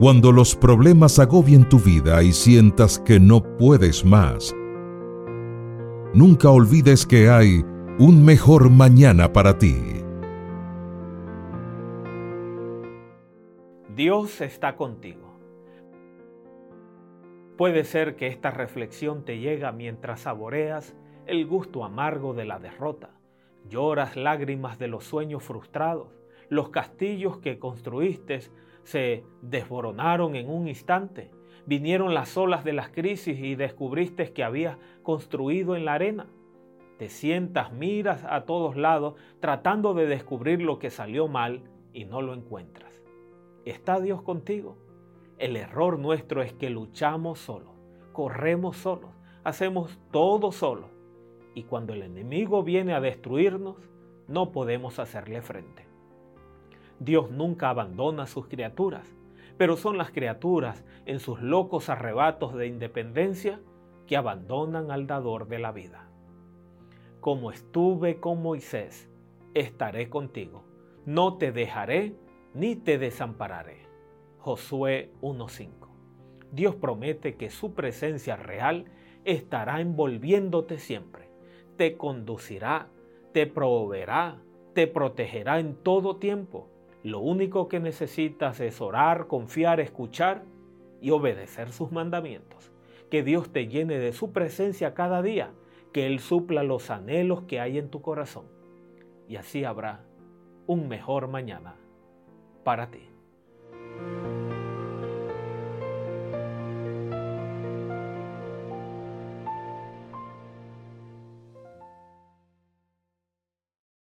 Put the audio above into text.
Cuando los problemas agobien tu vida y sientas que no puedes más, nunca olvides que hay un mejor mañana para ti. Dios está contigo. Puede ser que esta reflexión te llega mientras saboreas el gusto amargo de la derrota, lloras lágrimas de los sueños frustrados, los castillos que construiste se desboronaron en un instante, vinieron las olas de las crisis y descubriste que habías construido en la arena. Te sientas, miras a todos lados tratando de descubrir lo que salió mal y no lo encuentras. ¿Está Dios contigo? El error nuestro es que luchamos solos, corremos solos, hacemos todo solos. Y cuando el enemigo viene a destruirnos, no podemos hacerle frente. Dios nunca abandona a sus criaturas, pero son las criaturas en sus locos arrebatos de independencia que abandonan al dador de la vida. Como estuve con Moisés, estaré contigo. No te dejaré ni te desampararé. Josué 1.5. Dios promete que su presencia real estará envolviéndote siempre. Te conducirá, te proveerá, te protegerá en todo tiempo. Lo único que necesitas es orar, confiar, escuchar y obedecer sus mandamientos. Que Dios te llene de su presencia cada día, que Él supla los anhelos que hay en tu corazón. Y así habrá un mejor mañana para ti.